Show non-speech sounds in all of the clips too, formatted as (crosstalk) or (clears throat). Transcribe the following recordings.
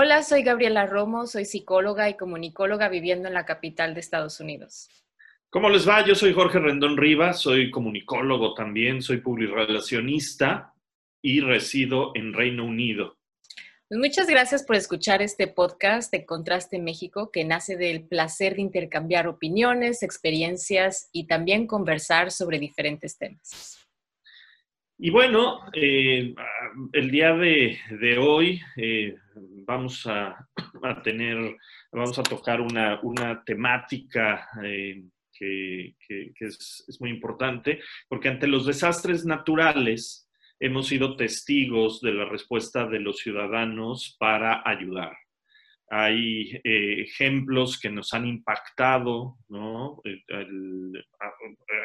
Hola, soy Gabriela Romo, soy psicóloga y comunicóloga viviendo en la capital de Estados Unidos. ¿Cómo les va? Yo soy Jorge Rendón Rivas, soy comunicólogo también, soy publirelacionista y resido en Reino Unido. Pues muchas gracias por escuchar este podcast de Contraste México, que nace del placer de intercambiar opiniones, experiencias y también conversar sobre diferentes temas. Y bueno, eh, el día de, hoy eh, vamos a, tener, vamos a tocar una, temática eh, que, es, es, muy importante, porque ante los desastres naturales hemos sido testigos de la respuesta de los ciudadanos para ayudar hay eh, ejemplos que nos han impactado, ¿no?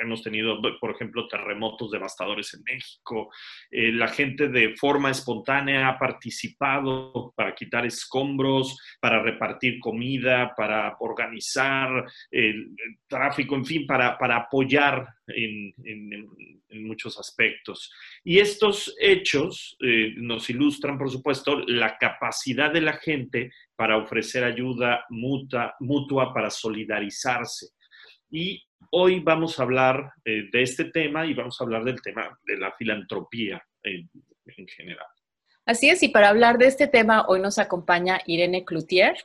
hemos tenido, por ejemplo, terremotos devastadores en México. Eh, la gente de forma espontánea ha participado para quitar escombros, para repartir comida, para organizar el, tráfico, en fin, para, apoyar en, muchos aspectos. Y estos hechos eh, nos ilustran, por supuesto, la capacidad de la gente para ofrecer ayuda mutua, mutua para solidarizarse. Y hoy vamos a hablar eh, de este tema y vamos a hablar del tema de la filantropía en, general. Así es, y para hablar de este tema hoy nos acompaña Irene Cloutier.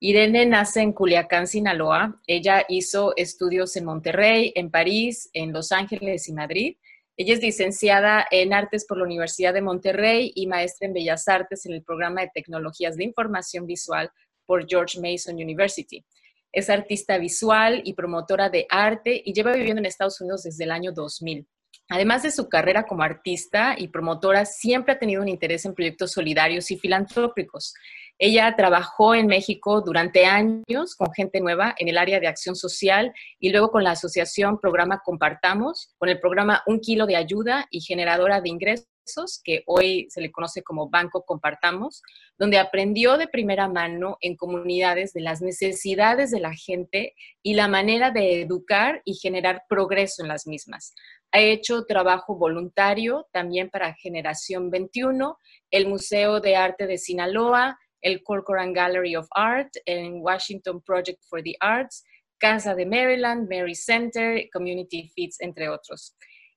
Irene nace en Culiacán, Sinaloa. Ella hizo estudios en Monterrey, en París, en Los Ángeles y Madrid. Ella es licenciada en Artes por la Universidad de Monterrey y maestra en Bellas Artes en el programa de Tecnologías de Información Visual por George Mason University. Es artista visual y promotora de arte y lleva viviendo en Estados Unidos desde el año 2000. Además de su carrera como artista y promotora, siempre ha tenido un interés en proyectos solidarios y filantrópicos. Ella trabajó en México durante años con gente nueva en el área de acción social y luego con la asociación Programa Compartamos, con el programa Un Kilo de Ayuda y Generadora de Ingresos que hoy se le conoce como Banco Compartamos, donde aprendió de primera mano en comunidades de las necesidades de la gente y la manera de educar y generar progreso en las mismas. Ha hecho trabajo voluntario también para Generación 21, el Museo de Arte de Sinaloa, el Corcoran Gallery of Art, el Washington Project for the Arts, Casa de Maryland, Mary Center, Community Feeds, entre otros.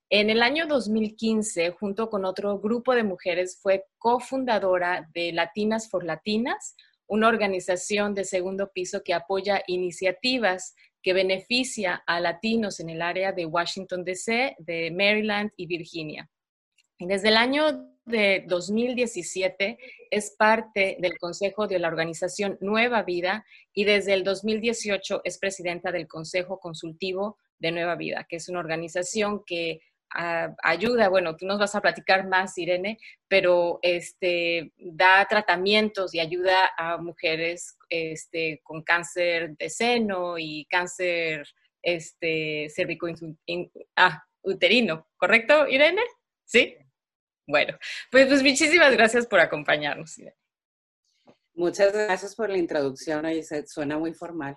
En el año 2015, junto con otro grupo de mujeres, fue cofundadora de Latinas for Latinas, una organización de segundo piso que apoya iniciativas que beneficia a latinos en el área de Washington, D.C., de Maryland y Virginia. desde el año de 2017 es parte del consejo de la organización Nueva Vida y desde el 2018 es presidenta del Consejo Consultivo de Nueva Vida, que es una organización que ah, ayuda, bueno, tú nos vas a platicar más, Irene, pero este, da tratamientos y ayuda a mujeres este, con cáncer de seno y cáncer este, cervico ah, uterino, ¿correcto, Irene? ¿Sí? Bueno, pues, pues muchísimas gracias por acompañarnos. Muchas gracias por la introducción, ahí suena muy formal.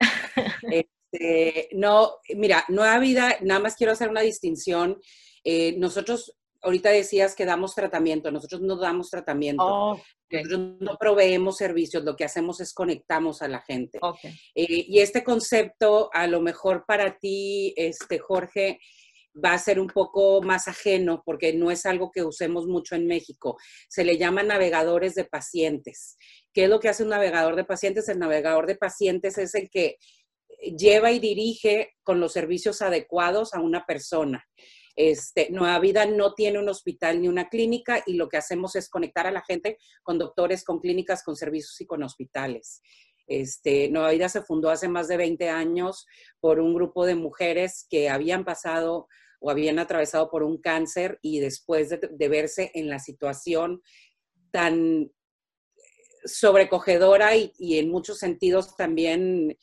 (laughs) Este, no, mira, Nueva Vida, nada más quiero hacer una distinción. Eh, nosotros, ahorita decías que damos tratamiento, nosotros no damos tratamiento. Oh, nosotros no proveemos servicios, lo que hacemos es conectamos a la gente. Eh, y este concepto, a lo mejor para ti, este, Jorge, va a ser un poco más ajeno porque no es algo que usemos mucho en México. Se le llama navegadores de pacientes. ¿Qué es lo que hace un navegador de pacientes? El navegador de pacientes es el que lleva y dirige con los servicios adecuados a una persona. Este, Nueva Vida no tiene un hospital ni una clínica y lo que hacemos es conectar a la gente con doctores, con clínicas, con servicios y con hospitales. Este, Nueva Vida se fundó hace más de 20 años por un grupo de mujeres que habían pasado o habían atravesado por un cáncer y después de, verse en la situación tan sobrecogedora y, y en muchos sentidos también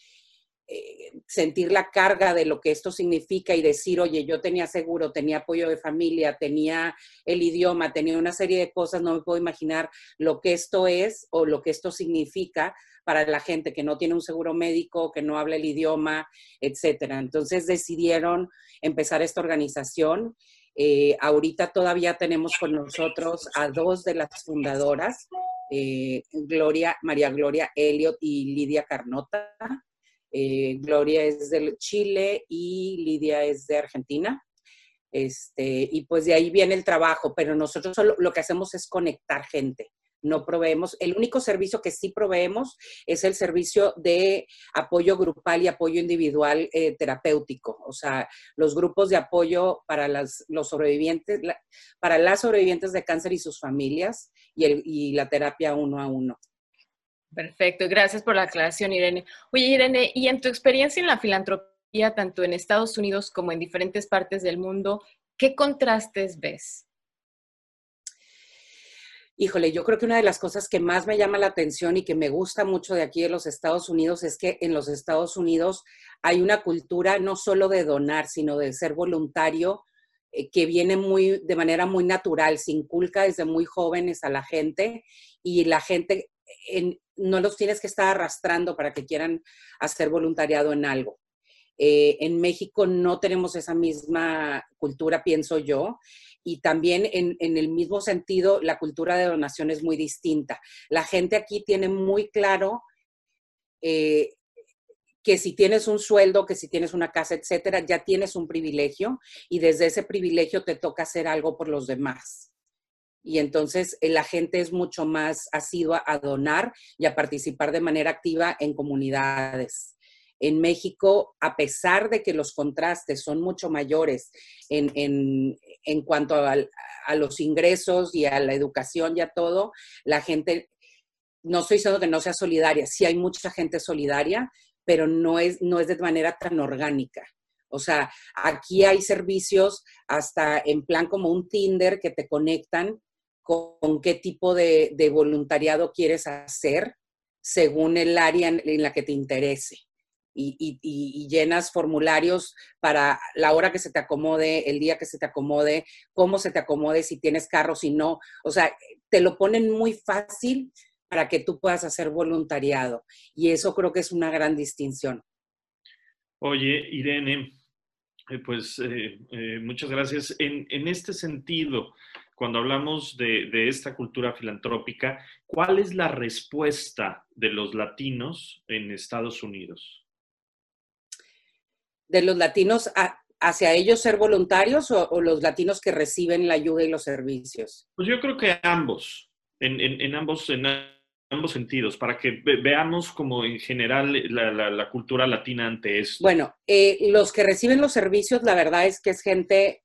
eh, sentir la carga de lo que esto significa y decir, oye, yo tenía seguro, tenía apoyo de familia, tenía el idioma, tenía una serie de cosas, no me puedo imaginar lo que esto es o lo que esto significa para la gente que no tiene un seguro médico, que no habla el idioma, etcétera. Entonces decidieron empezar esta organización. Eh, ahorita todavía tenemos con nosotros a dos de las fundadoras, eh, Gloria, María Gloria Elliot y Lidia Carnota. Eh, Gloria es de Chile y Lidia es de Argentina. Este, y pues de ahí viene el trabajo, pero nosotros lo que hacemos es conectar gente. No proveemos, el único servicio que sí proveemos es el servicio de apoyo grupal y apoyo individual eh, terapéutico, o sea, los grupos de apoyo para las, los sobrevivientes, para las sobrevivientes de cáncer y sus familias y la terapia uno a uno. Perfecto, gracias por la aclaración, Irene. Oye, Irene, y en tu experiencia en la filantropía, tanto en Estados Unidos como en diferentes partes del mundo, ¿qué contrastes ves? Híjole, yo creo que una de las cosas que más me llama la atención y que me gusta mucho de aquí de los Estados Unidos es que en los Estados Unidos hay una cultura no solo de donar, sino de ser voluntario, eh, que viene muy de manera muy natural, se inculca desde muy jóvenes a la gente y la gente no los tienes que estar arrastrando para que quieran hacer voluntariado en algo. Eh, en México no tenemos esa misma cultura, pienso yo, y también en, el mismo sentido, la cultura de donación es muy distinta. La gente aquí tiene muy claro eh, que si tienes un sueldo, que si tienes una casa, etcétera, ya tienes un privilegio y desde ese privilegio te toca hacer algo por los demás y entonces eh, la gente es mucho más asidua a donar y a participar de manera activa en comunidades. En México, a pesar de que los contrastes son mucho mayores en, cuanto a, a, los ingresos y a la educación y a todo, la gente, no estoy diciendo que no sea solidaria, sí hay mucha gente solidaria, pero no es, no es de manera tan orgánica. O sea, aquí hay servicios hasta en plan como un Tinder que te conectan con qué tipo de, voluntariado quieres hacer según el área en, la que te interese. Y, llenas formularios para la hora que se te acomode, el día que se te acomode, cómo se te acomode, si tienes carro, si no. O sea, te lo ponen muy fácil para que tú puedas hacer voluntariado. Y eso creo que es una gran distinción. Oye, Irene, eh, pues eh, eh, muchas gracias. En, este sentido, cuando hablamos de, esta cultura filantrópica, ¿cuál es la respuesta de los latinos en Estados Unidos? ¿De los latinos hacia ellos ser voluntarios o, los latinos que reciben la ayuda y los servicios? Pues yo creo que ambos, en, ambos, en ambos sentidos, para que veamos como en general la, cultura latina ante esto. Bueno, eh, los que reciben los servicios, la verdad es que es gente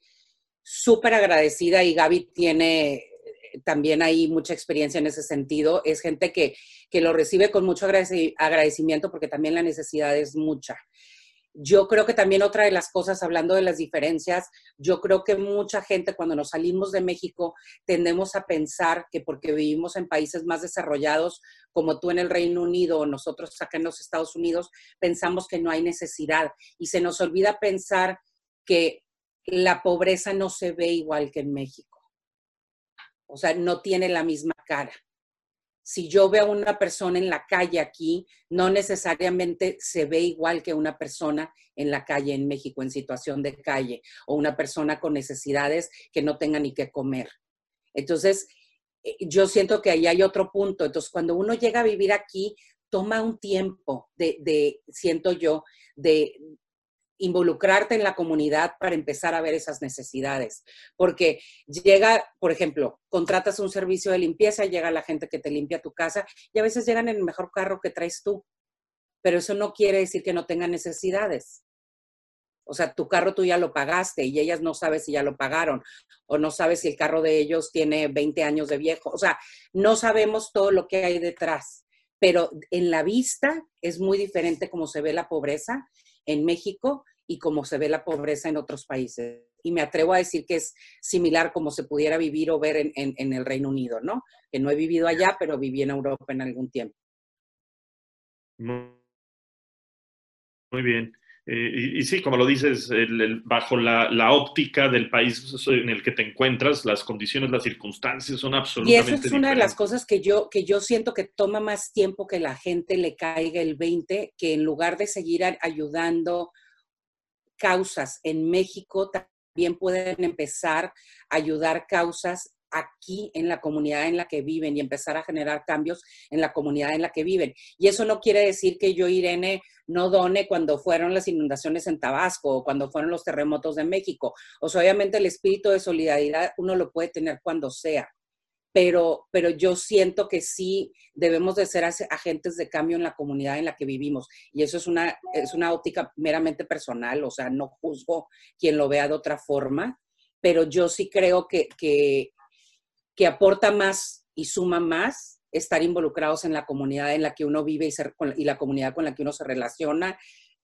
súper agradecida y Gaby tiene eh, también ahí mucha experiencia en ese sentido. Es gente que, que lo recibe con mucho agradecimiento porque también la necesidad es mucha. Yo creo que también otra de las cosas, hablando de las diferencias, yo creo que mucha gente cuando nos salimos de México tendemos a pensar que porque vivimos en países más desarrollados, como tú en el Reino Unido o nosotros acá en los Estados Unidos, pensamos que no hay necesidad y se nos olvida pensar que la pobreza no se ve igual que en México. O sea, no tiene la misma cara. Si yo veo a una persona en la calle aquí, no necesariamente se ve igual que una persona en la calle en México, en situación de calle, o una persona con necesidades que no tenga ni qué comer. Entonces, eh, yo siento que ahí hay otro punto. Entonces, cuando uno llega a vivir aquí, toma un tiempo de, de siento yo, de, involucrarte en la comunidad para empezar a ver esas necesidades. Porque llega, por ejemplo, contratas un servicio de limpieza, llega la gente que te limpia tu casa y a veces llegan en el mejor carro que traes tú. Pero eso no quiere decir que no tengan necesidades. O sea, tu carro tú ya lo pagaste y ellas no sabes si ya lo pagaron o no sabes si el carro de ellos tiene 20 años de viejo. O sea, no sabemos todo lo que hay detrás. Pero en la vista es muy diferente como se ve la pobreza en México y como se ve la pobreza en otros países. Y me atrevo a decir que es similar como se pudiera vivir o ver en, en el Reino Unido, ¿no? Que no he vivido allá, pero viví en Europa en algún tiempo. Muy bien. Eh, y, sí, como lo dices, bajo la, óptica del país en el que te encuentras, las condiciones, las circunstancias son absolutamente Y eso es una de las cosas que yo, que yo siento que toma más tiempo que la gente le caiga el 20, que en lugar de seguir ayudando causas en México, también pueden empezar a ayudar causas aquí en la comunidad en la que viven y empezar a generar cambios en la comunidad en la que viven. Y eso no quiere decir que yo, Irene, no done cuando fueron las inundaciones en Tabasco o cuando fueron los terremotos de México. O sea, obviamente el espíritu de solidaridad uno lo puede tener cuando sea. Pero, pero yo siento que sí debemos de ser agentes de cambio en la comunidad en la que vivimos. Y eso es una, es una óptica meramente personal, o sea, no juzgo quien lo vea de otra forma, pero yo sí creo que, que que aporta más y suma más estar involucrados en la comunidad en la que uno vive y, ser, la comunidad con la que uno se relaciona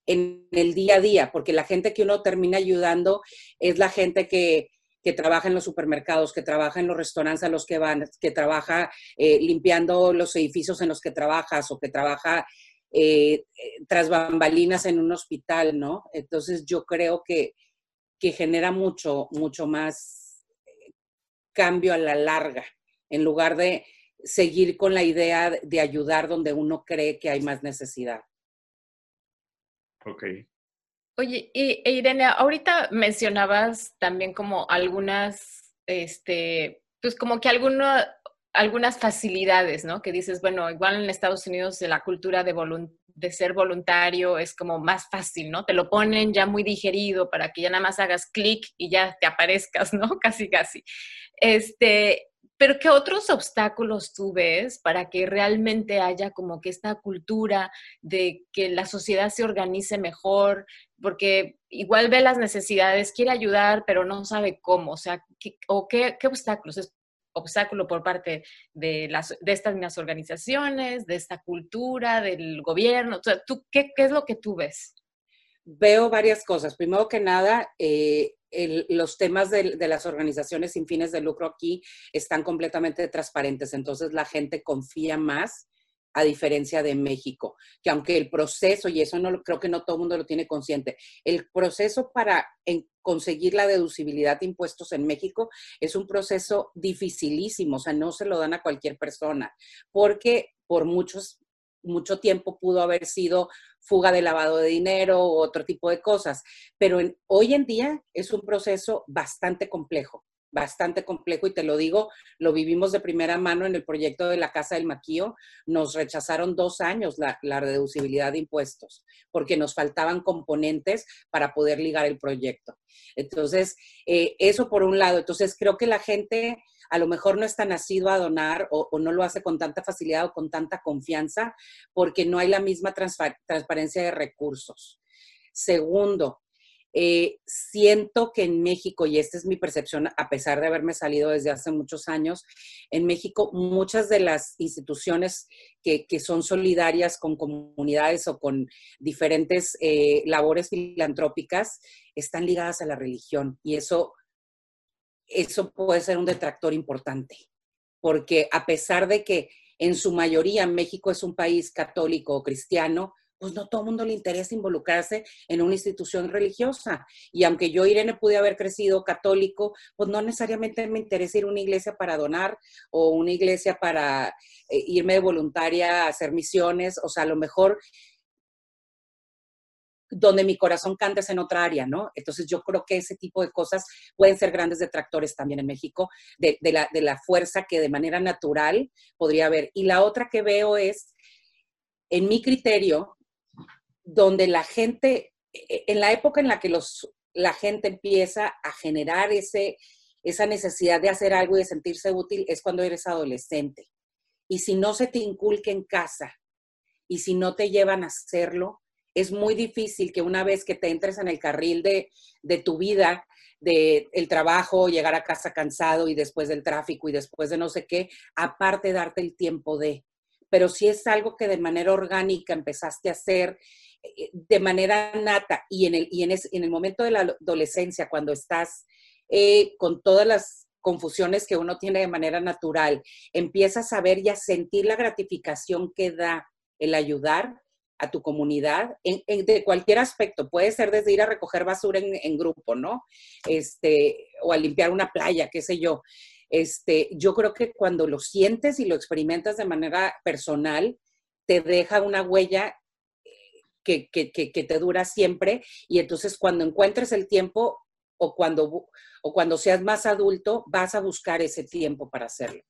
en el día a día, porque la gente que uno termina ayudando es la gente que, trabaja en los supermercados, que trabaja en los restaurantes a los que van, que trabaja eh, limpiando los edificios en los que trabajas o que trabaja eh, tras bambalinas en un hospital, ¿no? Entonces yo creo que, que genera mucho, mucho más cambio a la larga, en lugar de seguir con la idea de ayudar donde uno cree que hay más necesidad. Ok. Oye, y, e Irene, ahorita mencionabas también como algunas, este, pues como que algunas facilidades, ¿no? Que dices, bueno, igual en Estados Unidos la cultura de, de ser voluntario es como más fácil, ¿no? Te lo ponen ya muy digerido para que ya nada más hagas clic y ya te aparezcas, ¿no? (laughs) Casi, casi. Este, pero ¿qué otros obstáculos tú ves para que realmente haya como que esta cultura de que la sociedad se organice mejor? Porque igual ve las necesidades, quiere ayudar, pero no sabe cómo. O sea, ¿qué, o qué, obstáculos? ¿Es obstáculo por parte de, las, de estas mismas organizaciones, de esta cultura, del gobierno? O sea, ¿tú, qué es lo que tú ves? Veo varias cosas. Primero que nada, eh, los temas de, las organizaciones sin fines de lucro aquí están completamente transparentes, entonces la gente confía más a diferencia de México, que aunque el proceso, y eso no creo que no todo el mundo lo tiene consciente, el proceso para conseguir la deducibilidad de impuestos en México es un proceso dificilísimo, o sea, no se lo dan a cualquier persona, porque por muchos mucho tiempo pudo haber sido fuga de lavado de dinero u otro tipo de cosas, pero hoy en día es un proceso bastante complejo, bastante complejo y te lo digo, lo vivimos de primera mano en el proyecto de la Casa del Maquío, nos rechazaron dos años la, reducibilidad de impuestos porque nos faltaban componentes para poder ligar el proyecto. Entonces, eh, eso por un lado, entonces creo que la gente a lo mejor no está nacido a donar o, no lo hace con tanta facilidad o con tanta confianza porque no hay la misma transparencia de recursos. Segundo, eh, siento que en México, y esta es mi percepción, a pesar de haberme salido desde hace muchos años, en México muchas de las instituciones que, son solidarias con comunidades o con diferentes eh, labores filantrópicas están ligadas a la religión y eso eso puede ser un detractor importante, porque a pesar de que en su mayoría México es un país católico o cristiano, pues no todo el mundo le interesa involucrarse en una institución religiosa. Y aunque yo, Irene, pude haber crecido católico, pues no necesariamente me interesa ir a una iglesia para donar o una iglesia para eh, irme de voluntaria a hacer misiones. O sea, a lo mejor donde mi corazón canta es en otra área, ¿no? Entonces yo creo que ese tipo de cosas pueden ser grandes detractores también en México, de, la, de la fuerza que de manera natural podría haber. Y la otra que veo es, en mi criterio, donde la gente, e, en la época en la que los, la gente empieza a generar ese, esa necesidad de hacer algo y de sentirse útil, es cuando eres adolescente. Y si no se te inculca en casa y si no te llevan a hacerlo, es muy difícil que una vez que te entres en el carril de, tu vida, de el trabajo, llegar a casa cansado y después del tráfico y después de no sé qué, aparte darte el tiempo de. Pero si es algo que de manera orgánica empezaste a hacer eh, de manera nata y en el, y en, en el momento de la adolescencia, cuando estás eh, con todas las confusiones que uno tiene de manera natural, empiezas a ver y a sentir la gratificación que da el ayudar a tu comunidad en, de cualquier aspecto. Puede ser desde ir a recoger basura en, grupo, ¿no? Este, o a limpiar una playa, qué sé yo. Este, yo creo que cuando lo sientes y lo experimentas de manera personal, te deja una huella eh, que, que, te dura siempre y entonces cuando encuentres el tiempo o cuando, o cuando seas más adulto, vas a buscar ese tiempo para hacerlo.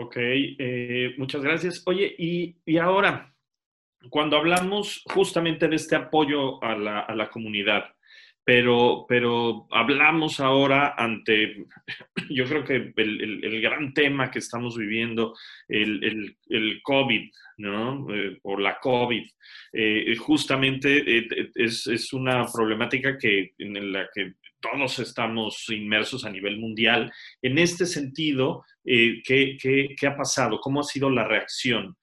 Ok, eh, muchas gracias. Oye, y, y, ahora, cuando hablamos justamente de este apoyo a la, a la comunidad, pero, pero hablamos ahora ante, (clears throat) yo creo que el, el, gran tema que estamos viviendo, el, el COVID, ¿no? Eh, o la COVID, eh, justamente eh, es, es, una problemática que, en la que todos estamos inmersos a nivel mundial. En este sentido, ¿qué, qué, qué, ha pasado? ¿Cómo ha sido la reacción?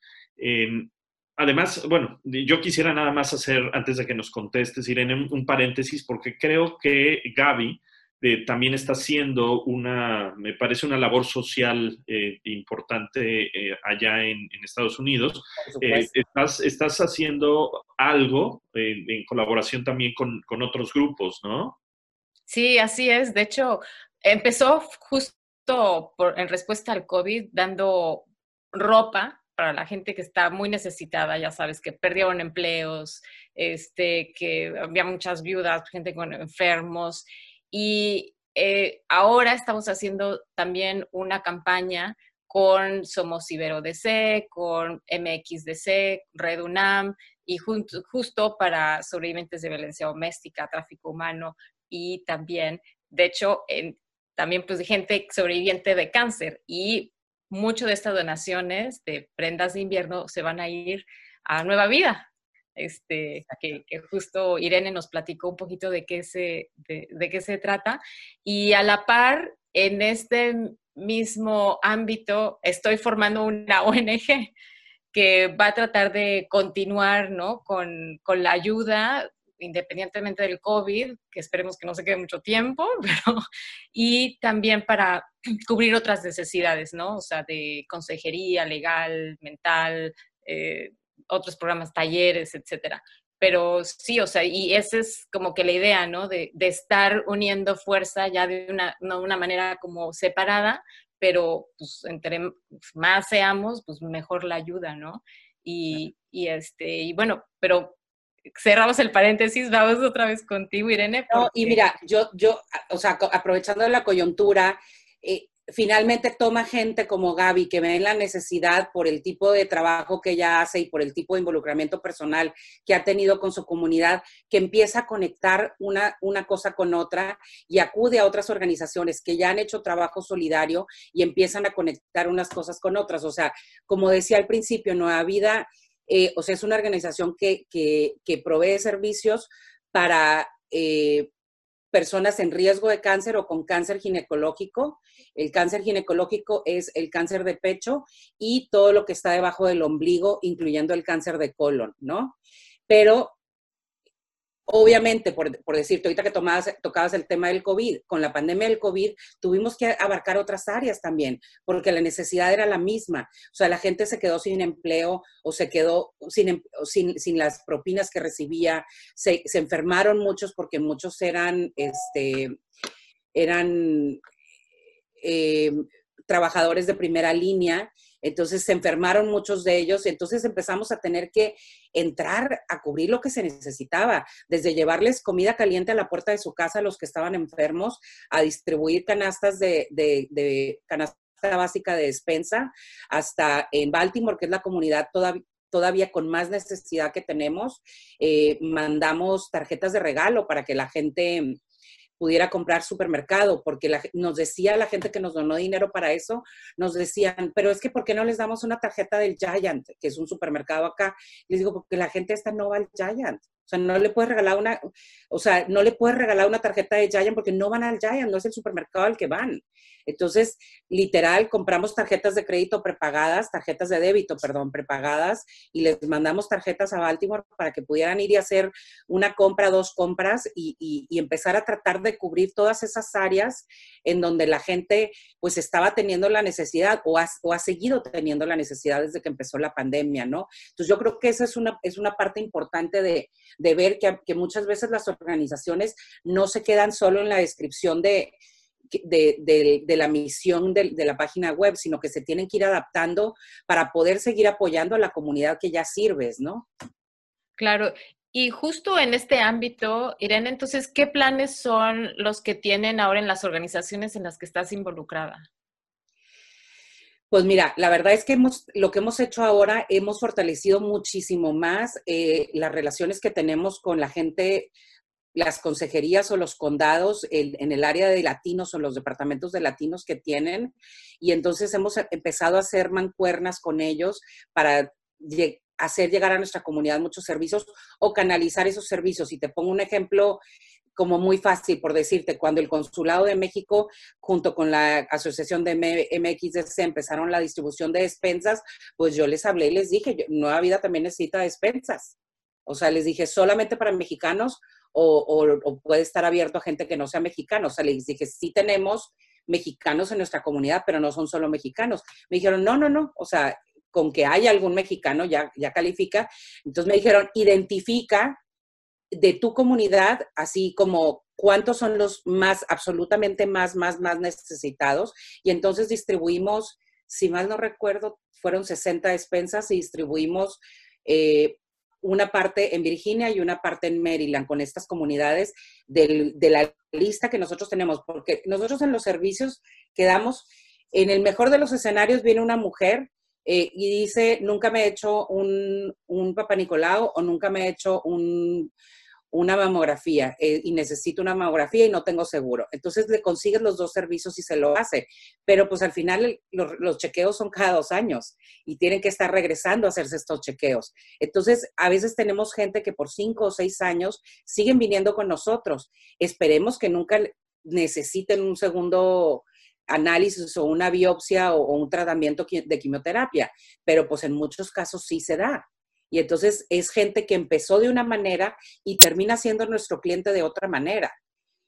Además, bueno, yo quisiera nada más hacer, antes de que nos contestes, Irene, un paréntesis, porque creo que Gaby eh, también está haciendo una, me parece una labor social eh, importante eh, allá en, Estados Unidos. Estás, estás, haciendo algo en colaboración también con, con otros grupos, ¿no? Sí, así es. De hecho, empezó justo por, en respuesta al COVID dando ropa para la gente que está muy necesitada, ya sabes, que perdieron empleos, este, que había muchas viudas, gente con enfermos. Y eh, ahora estamos haciendo también una campaña con Somos Ibero DC, con MXDC, Red UNAM, y justo para sobrevivientes de violencia doméstica, tráfico humano y también, de hecho, también pues gente sobreviviente de cáncer. Y mucho de estas donaciones de prendas de invierno se van a ir a Nueva Vida. Este, que, justo Irene nos platicó un poquito de qué, se, de, qué se trata. Y a la par, en este mismo ámbito, estoy formando una (laughs) ONG que va a tratar de continuar ¿no? con, con la ayuda independientemente del COVID, que esperemos que no se quede mucho tiempo, (laughs) pero, y también para cubrir otras necesidades, ¿no? O sea, de consejería legal, mental, eh, otros programas, talleres, etcétera. Pero sí, o sea, y esa es como que la idea, ¿no? De, de estar uniendo fuerza ya de una, no, una manera como separada, pero pues entre más seamos, pues mejor la ayuda, ¿no? Y, y, este, y bueno, pero cerramos el paréntesis, vamos otra vez contigo, Irene. No, y mira, yo, yo, o sea, aprovechando la coyuntura, eh, finalmente toma gente como Gaby que ve la necesidad por el tipo de trabajo que ella hace y por el tipo de involucramiento personal que ha tenido con su comunidad, que empieza a conectar una, una cosa con otra y acude a otras organizaciones que ya han hecho trabajo solidario y empiezan a conectar unas cosas con otras. O sea, como decía al principio, Nueva Vida eh, o sea, es una organización que, provee servicios para eh, personas en riesgo de cáncer o con cáncer ginecológico. El cáncer ginecológico es el cáncer de pecho y todo lo que está debajo del ombligo, incluyendo el cáncer de colon, ¿no? Pero Obviamente, por, por, decirte, ahorita que tomabas, tocabas el tema del COVID, con la pandemia del COVID tuvimos que abarcar otras áreas también, porque la necesidad era la misma. O sea, la gente se quedó sin empleo o se quedó sin, em, sin, sin las propinas que recibía, se, enfermaron muchos porque muchos eran, este, eran eh, trabajadores de primera línea entonces se enfermaron muchos de ellos, y entonces empezamos a tener que entrar a cubrir lo que se necesitaba, desde llevarles comida caliente a la puerta de su casa a los que estaban enfermos, a distribuir canastas de, de, canasta básica de despensa, hasta en Baltimore, que es la comunidad todavía todavía con más necesidad que tenemos, eh, mandamos tarjetas de regalo para que la gente pudiera comprar supermercado, porque nos decía la gente que nos donó dinero para eso, nos decían, pero es que ¿por qué no les damos una tarjeta del Giant, que es un supermercado acá? Les digo, porque la gente esta no va al Giant. O sea, no le puedes regalar una, o sea, no le puedes regalar una tarjeta de Giant porque no van al Giant, no es el supermercado al que van. Entonces, literal, compramos tarjetas de crédito prepagadas, tarjetas de débito, perdón, prepagadas, y les mandamos tarjetas a Baltimore para que pudieran ir y hacer una compra, dos compras y, empezar a tratar de cubrir todas esas áreas en donde la gente pues estaba teniendo la necesidad o ha, o ha seguido teniendo la necesidad desde que empezó la pandemia, ¿no? Entonces, yo creo que esa es una, es una parte importante de, de ver que, muchas veces las organizaciones no se quedan solo en la descripción de de, la misión de, la página web, sino que se tienen que ir adaptando para poder seguir apoyando a la comunidad que ya sirves, ¿no? Claro. Y justo en este ámbito, Irene, entonces, ¿qué planes son los que tienen ahora en las organizaciones en las que estás involucrada? Pues mira, la verdad es que hemos, lo que hemos hecho ahora, hemos fortalecido muchísimo más eh, las relaciones que tenemos con la gente las consejerías o los condados en, el área de latinos o los departamentos de latinos que tienen. Y entonces hemos empezado a hacer mancuernas con ellos para hacer llegar a nuestra comunidad muchos servicios o canalizar esos servicios. Y te pongo un ejemplo como muy fácil por decirte, cuando el Consulado de México junto con la Asociación de MXDC empezaron la distribución de despensas, pues yo les hablé y les dije, Nueva Vida también necesita despensas. O sea, les dije, solamente para mexicanos o, puede estar abierto a gente que no sea mexicano. O sea, les dije, sí tenemos mexicanos en nuestra comunidad, pero no son solo mexicanos. Me dijeron, no, no, no, o sea, con que haya algún mexicano ya, ya califica. Entonces me dijeron, identifica de tu comunidad, así como cuántos son los más, absolutamente más, más, más necesitados. Y entonces distribuimos, si mal no recuerdo, fueron 60 despensas y distribuimos eh, una parte en Virginia y una parte en Maryland con estas comunidades de la lista que nosotros tenemos, porque nosotros en los servicios quedamos, en el mejor de los escenarios viene una mujer eh, y dice, nunca me he hecho un, un Papa Nicolau o nunca me he hecho un, una mamografía eh, y necesito una mamografía y no tengo seguro. Entonces le consigues los dos servicios y se lo hace. Pero pues al final los chequeos son cada dos años y tienen que estar regresando a hacerse estos chequeos. Entonces a veces tenemos gente que por cinco o seis años siguen viniendo con nosotros. Esperemos que nunca necesiten un segundo análisis o una biopsia o, o un tratamiento de quimioterapia, pero pues en muchos casos sí se da. Y entonces es gente que empezó de una manera y termina siendo nuestro cliente de otra manera.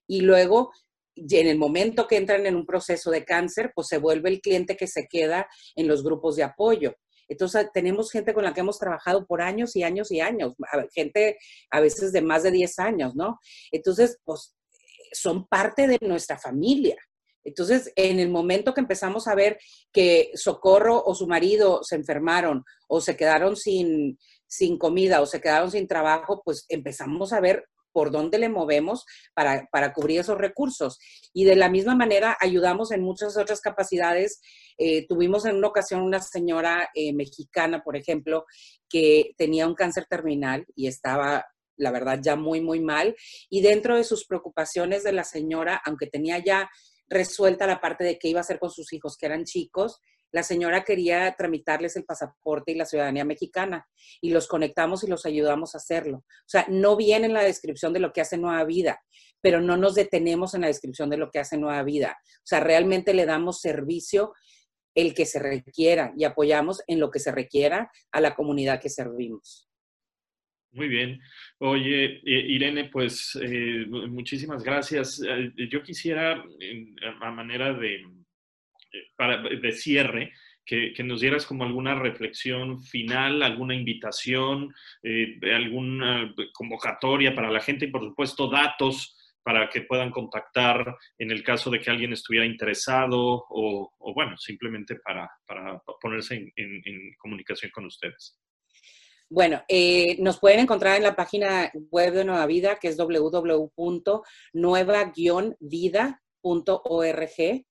Y luego, en el momento que entran en un proceso de cáncer, pues se vuelve el cliente que se queda en los grupos de apoyo. Entonces, tenemos gente con la que hemos trabajado por años y años y años, gente a veces de más de 10 años, ¿no? Entonces, pues son parte de nuestra familia. Entonces, en el momento que empezamos a ver que Socorro o su marido se enfermaron o se quedaron sin, sin comida o se quedaron sin trabajo, pues empezamos a ver por dónde le movemos para, cubrir esos recursos. Y de la misma manera ayudamos en muchas otras capacidades. Eh, tuvimos en una ocasión una señora eh, mexicana, por ejemplo, que tenía un cáncer terminal y estaba la verdad, ya muy, muy mal. Y dentro de sus preocupaciones de la señora, aunque tenía ya resuelta la parte de qué iba a hacer con sus hijos, que eran chicos, la señora quería tramitarles el pasaporte y la ciudadanía mexicana y los conectamos y los ayudamos a hacerlo. O sea, no viene en la descripción de lo que hace Nueva Vida, pero no nos detenemos en la descripción de lo que hace Nueva Vida. O sea, realmente le damos servicio el que se requiera y apoyamos en lo que se requiera a la comunidad que servimos. Muy bien. Oye, Irene, pues eh, muchísimas gracias. Eh, yo quisiera, a manera de, para, de cierre, que, nos dieras como alguna reflexión final, alguna invitación, eh, alguna convocatoria para la gente y por supuesto datos para que puedan contactar en el caso de que alguien estuviera interesado o, bueno, simplemente para, ponerse en, comunicación con ustedes. Bueno, eh, nos pueden encontrar en la página web de Nueva Vida, que es www.nueva-vida.org.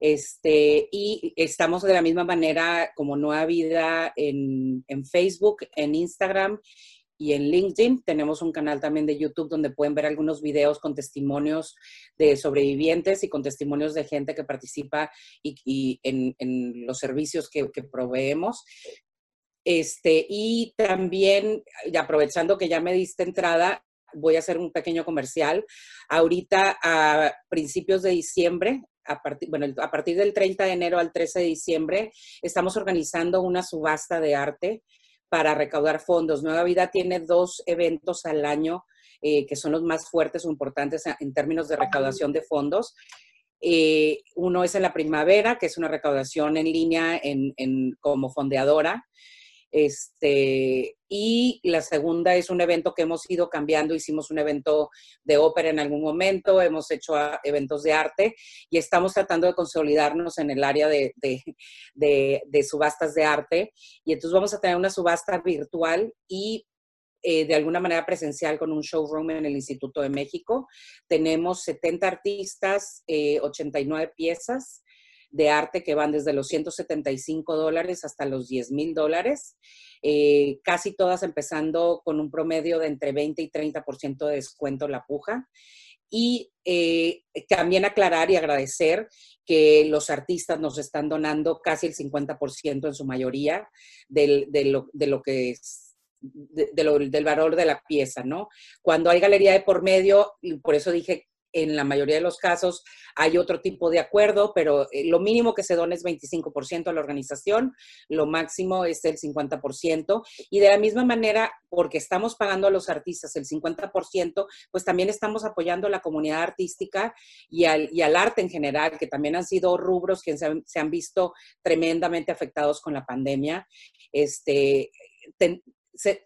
Este, y estamos de la misma manera como Nueva Vida en, Facebook, en Instagram y en LinkedIn. Tenemos un canal también de YouTube donde pueden ver algunos videos con testimonios de sobrevivientes y con testimonios de gente que participa y, en, los servicios que, proveemos. Este, y también, aprovechando que ya me diste entrada, voy a hacer un pequeño comercial. Ahorita, a principios de diciembre, a partir, bueno, a partir del 30 de enero al 13 de diciembre, estamos organizando una subasta de arte para recaudar fondos. Nueva Vida tiene dos eventos al año eh, que son los más fuertes o importantes en términos de recaudación de fondos. Eh, uno es en la primavera, que es una recaudación en línea en, como fondeadora. Este, y la segunda es un evento que hemos ido cambiando. Hicimos un evento de ópera en algún momento, hemos hecho eventos de arte y estamos tratando de consolidarnos en el área de, subastas de arte. Y entonces vamos a tener una subasta virtual y eh, de alguna manera presencial con un showroom en el Instituto de México. Tenemos 70 artistas, 89 eh, piezas de arte que van desde los 175 dólares hasta los 10 mil dólares, eh, casi todas empezando con un promedio de entre 20 y 30% de descuento la puja. Y también aclarar y agradecer que los artistas nos están donando casi el 50% en su mayoría de, lo, de lo que es del valor de la pieza, ¿no? Cuando hay galería de por medio, y por eso dije en la mayoría de los casos hay otro tipo de acuerdo, pero eh, lo mínimo que se dona es 25% a la organización, lo máximo es el 50%. Y de la misma manera, porque estamos pagando a los artistas el 50%, pues también estamos apoyando a la comunidad artística y al, arte en general, que también han sido rubros que se han visto tremendamente afectados con la pandemia. Este,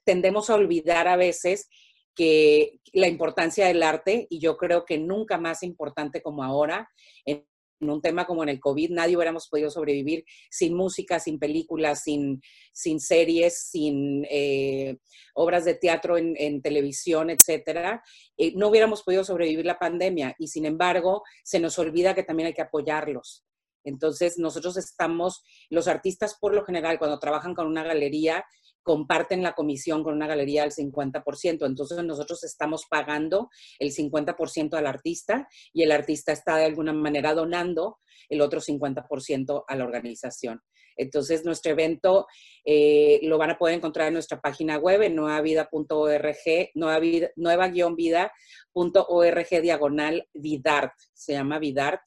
tendemos a olvidar a veces que la importancia del arte, y yo creo que nunca más importante como ahora, en, un tema como en el COVID, nadie hubiéramos podido sobrevivir sin música, sin películas, sin, sin series, sin eh, obras de teatro en, televisión, etcétera. Eh, no hubiéramos podido sobrevivir la pandemia y sin embargo se nos olvida que también hay que apoyarlos. Entonces, nosotros estamos, los artistas por lo general, cuando trabajan con una galería, comparten la comisión con una galería al 50%. Entonces nosotros estamos pagando el 50% al artista y el artista está de alguna manera donando el otro 50% a la organización. Entonces nuestro evento eh, lo van a poder encontrar en nuestra página web en nuevavida.org, nueva-vida.org diagonal Vidart. Se llama Vidart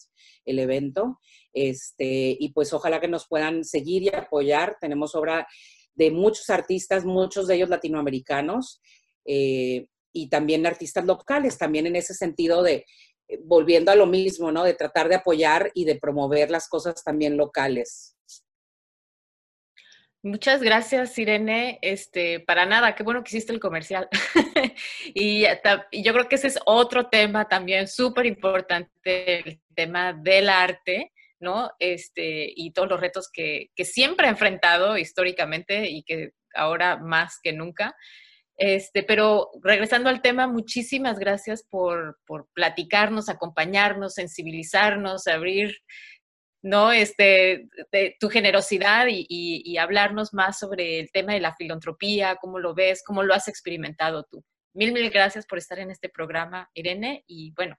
el evento. Este, y pues ojalá que nos puedan seguir y apoyar. Tenemos obra de muchos artistas, muchos de ellos latinoamericanos, eh, y también artistas locales, también en ese sentido de, eh, volviendo a lo mismo, ¿no? De tratar de apoyar y de promover las cosas también locales. Muchas gracias, Irene. Este, para nada, qué bueno que hiciste el comercial. (laughs) y, y, yo creo que ese es otro tema también súper importante, el tema del arte. ¿no? Este, y todos los retos que, siempre ha enfrentado históricamente y que ahora más que nunca. Este, pero regresando al tema, muchísimas gracias por, platicarnos, acompañarnos, sensibilizarnos, abrir ¿no? Este, tu generosidad y, hablarnos más sobre el tema de la filantropía, cómo lo ves, cómo lo has experimentado tú. Mil, mil gracias por estar en este programa, Irene, y bueno,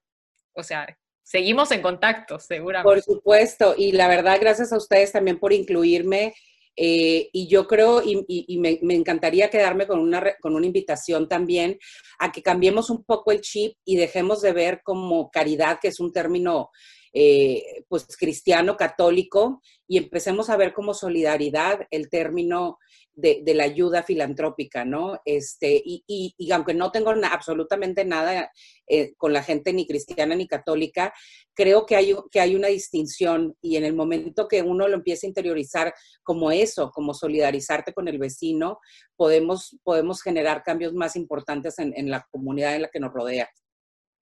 o sea, seguimos en contacto, seguramente. Por supuesto, y la verdad, gracias a ustedes también por incluirme. Eh, y yo creo, y, me, encantaría quedarme con una, con una invitación también a que cambiemos un poco el chip y dejemos de ver como caridad, que es un término eh, pues cristiano, católico, y empecemos a ver como solidaridad el término de, la ayuda filantrópica, ¿no? Este, y, aunque no tengo absolutamente nada eh, con la gente ni cristiana ni católica, creo que hay, que hay una distinción y en el momento que uno lo empieza a interiorizar como eso, como solidarizarte con el vecino, podemos, podemos generar cambios más importantes en, en la comunidad en la que nos rodea.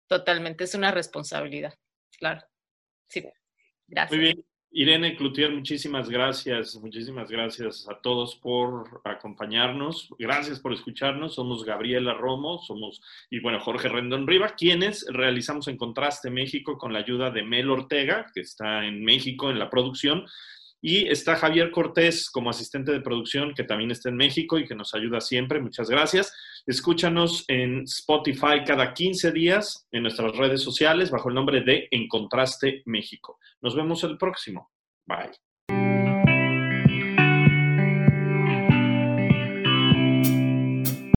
Totalmente, es una responsabilidad, claro. Sí, gracias. Muy bien. Irene Cloutier, muchísimas gracias, muchísimas gracias a todos por acompañarnos, gracias por escucharnos, somos Gabriela Romo, somos, y bueno, Jorge Rendón Riva, quienes realizamos en Contraste México con la ayuda de Mel Ortega, que está en México en la producción, y está Javier Cortés como asistente de producción, que también está en México y que nos ayuda siempre. Muchas gracias. Escúchanos en Spotify cada 15 días en nuestras redes sociales bajo el nombre de En Contraste México. Nos vemos el próximo. Bye.